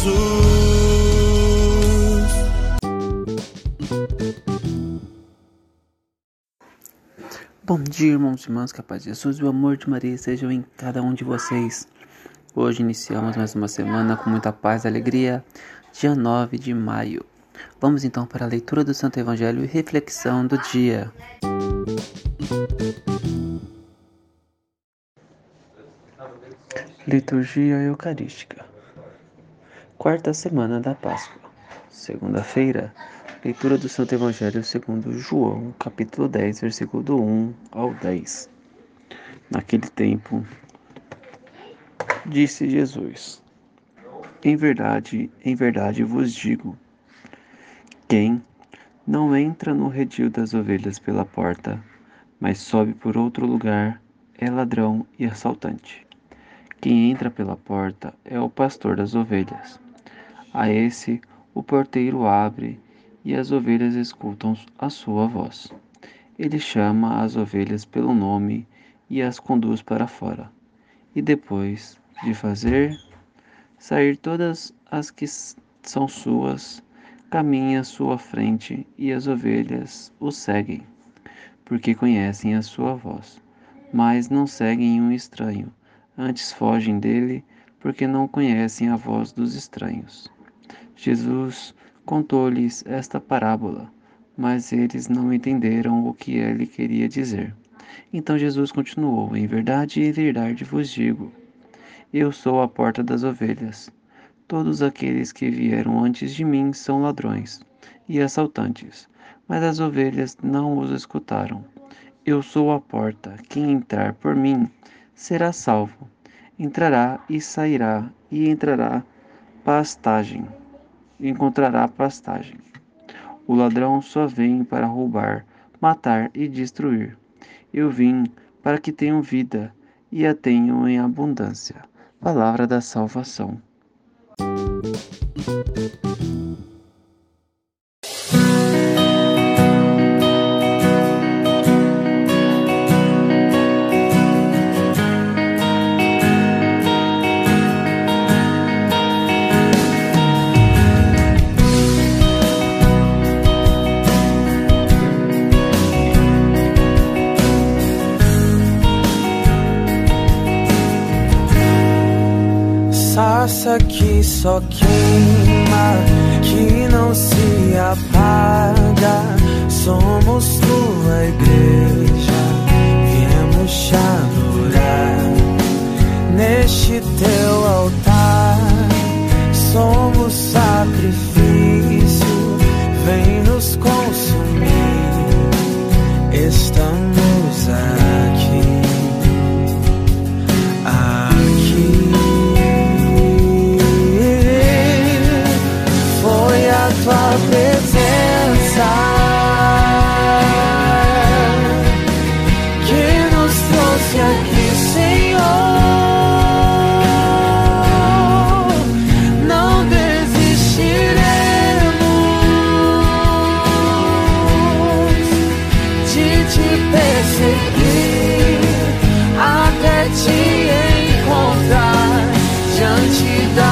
Jesus. Bom dia, irmãos e irmãs, que a paz de Jesus e o amor de Maria estejam em cada um de vocês. Hoje iniciamos mais uma semana com muita paz e alegria, dia 9 de maio. Vamos então para a leitura do Santo Evangelho e reflexão do dia. Liturgia Eucarística Quarta semana da Páscoa Segunda-feira Leitura do Santo Evangelho segundo João, capítulo 10, versículo do 1 ao 10. Naquele tempo, disse Jesus: Em verdade, em verdade vos digo, quem não entra no redil das ovelhas pela porta, mas sobe por outro lugar, é ladrão e assaltante. Quem entra pela porta é o pastor das ovelhas. A esse o porteiro abre e as ovelhas escutam a sua voz. Ele chama as ovelhas pelo nome e as conduz para fora. E depois de fazer sair todas as que são suas, caminha à sua frente e as ovelhas o seguem, porque conhecem a sua voz. Mas não seguem um estranho, antes fogem dele, porque não conhecem a voz dos estranhos. Jesus contou-lhes esta parábola, mas eles não entenderam o que ele queria dizer. Então Jesus continuou: Em verdade, em verdade vos digo: Eu sou a porta das ovelhas. Todos aqueles que vieram antes de mim são ladrões e assaltantes, mas as ovelhas não os escutaram. Eu sou a porta. Quem entrar por mim será salvo. Entrará e sairá e entrará pastagem encontrará pastagem. O ladrão só vem para roubar, matar e destruir. Eu vim para que tenham vida e a tenham em abundância. Palavra da salvação. Sarça que só queima, que não se apaga. Somos tua igreja, diante da